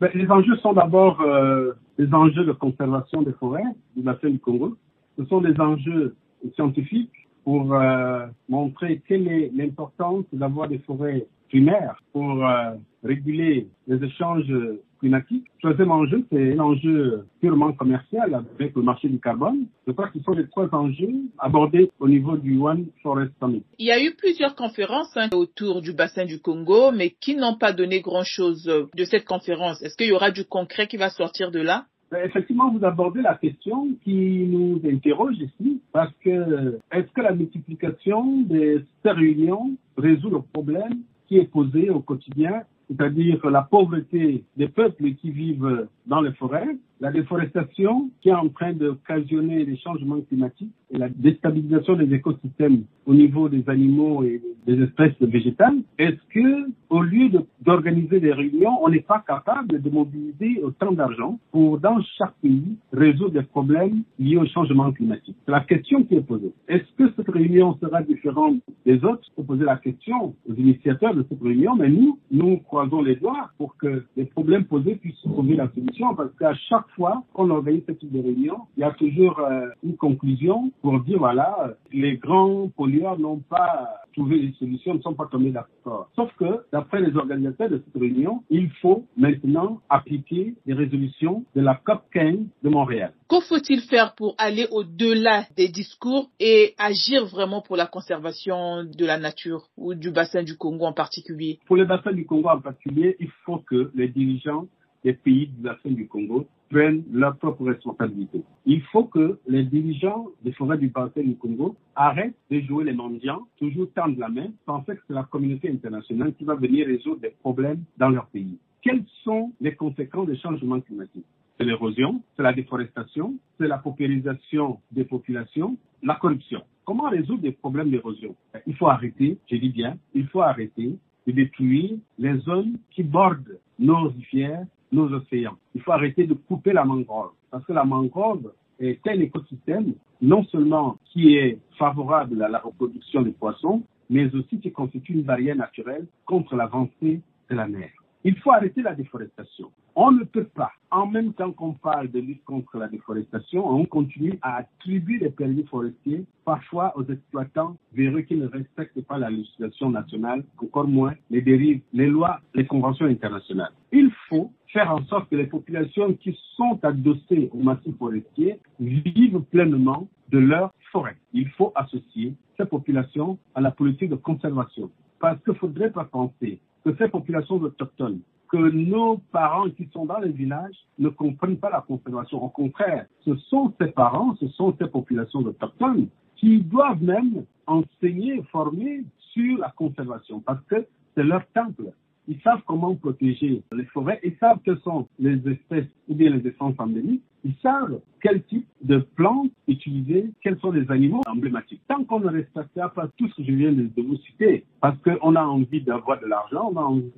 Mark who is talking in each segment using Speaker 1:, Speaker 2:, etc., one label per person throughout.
Speaker 1: ben, Les enjeux sont d'abord euh, les enjeux de conservation des forêts du bassin du Congo. Ce sont des enjeux scientifiques pour euh, montrer quelle est l'importance d'avoir des forêts primaires pour euh, réguler les échanges climatique. Le troisième enjeu, c'est l'enjeu purement commercial avec le marché du carbone. Je crois que ce sont les trois enjeux abordés au niveau du One Forest Summit.
Speaker 2: Il y a eu plusieurs conférences hein, autour du bassin du Congo, mais qui n'ont pas donné grand-chose de cette conférence. Est-ce qu'il y aura du concret qui va sortir de là?
Speaker 1: Ben, Effectivement, vous abordez la question qui nous interroge ici, parce que est-ce que la multiplication de ces réunions résout le problème qui est posé au quotidien c'est-à-dire la pauvreté des peuples qui vivent dans les forêts, la déforestation qui est en train d'occasionner les changements climatiques et la déstabilisation des écosystèmes au niveau des animaux et des espèces végétales, est-ce que, au lieu d'organiser des réunions, on n'est pas capable de mobiliser autant d'argent pour, dans chaque pays, résoudre des problèmes liés au changement climatique? C'est la question qui est posée. Est-ce que cette réunion sera différente des autres? Faut poser la question aux initiateurs de cette réunion, mais nous, nous croisons les doigts pour que les problèmes posés puissent trouver la solution, parce qu'à chaque fois qu'on organise ce type de réunion, il y a toujours euh, une conclusion pour dire, voilà, les grands pollueurs n'ont pas trouvé des solutions, ne sont pas tombés d'accord. Sauf que, d'après les organisateurs de cette réunion, il faut maintenant appliquer les résolutions de la COP 15 de Montréal.
Speaker 2: Que faut-il faire pour aller au-delà des discours et agir vraiment pour la conservation de la nature ou du bassin du Congo en particulier?
Speaker 1: Pour le bassin du Congo en particulier, il faut que les dirigeants des pays du bassin du Congo prennent leurs propres responsabilités. Il faut que les dirigeants des forêts du bassin du Congo arrêtent de jouer les mendiants, toujours tendre la main, penser que c'est la communauté internationale qui va venir résoudre des problèmes dans leur pays. Quelles sont les conséquences des changements climatiques? C'est l'érosion, c'est la déforestation, c'est la paupérisation des populations, la corruption. Comment résoudre des problèmes d'érosion? Il faut arrêter, je dis bien, il faut arrêter de détruire les zones qui bordent nos rivières, nos océans. Il faut arrêter de couper la mangrove parce que la mangrove est un écosystème non seulement qui est favorable à la reproduction des poissons, mais aussi qui constitue une barrière naturelle contre l'avancée de la mer. Il faut arrêter la déforestation. On ne peut pas, en même temps qu'on parle de lutte contre la déforestation, on continue à attribuer des permis forestiers parfois aux exploitants véreux qui ne respectent pas la législation nationale, encore moins les dérives, les lois, les conventions internationales. Il faut faire en sorte que les populations qui sont adossées au massif forestier vivent pleinement de leur forêt. Il faut associer ces populations à la politique de conservation. Parce qu'il ne faudrait pas penser que ces populations autochtones, que nos parents qui sont dans les villages ne comprennent pas la conservation. Au contraire, ce sont ces parents, ce sont ces populations autochtones qui doivent même enseigner, former sur la conservation parce que c'est leur temple. Ils savent comment protéger les forêts, ils savent quelles sont les espèces ou bien les essences endémiques, ils savent quel type de plantes utiliser, quels sont les animaux emblématiques. Tant qu'on ne respectera pas tout ce que je viens de, vous citer, parce qu'on a envie d'avoir de l'argent, on a envie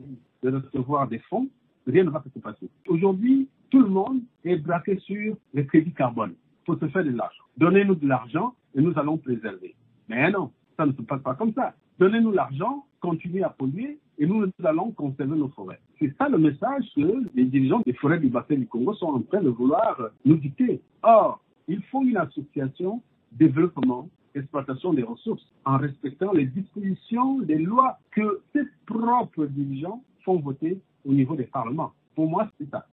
Speaker 1: de recevoir des fonds, rien ne va se passer. Aujourd'hui, tout le monde est braqué sur les crédits carbone. Faut se faire de l'argent. Donnez-nous de l'argent et nous allons préserver. Mais non, ça ne se passe pas comme ça. Donnez-nous l'argent, continuez à polluer et nous, nous allons conserver nos forêts. C'est ça le message que les dirigeants des forêts du bassin du Congo sont en train de vouloir nous dicter. Or, il faut une association développement, exploitation des ressources en respectant les dispositions des lois que ces propres dirigeants font voter au niveau des parlements. Pour moi, c'est ça.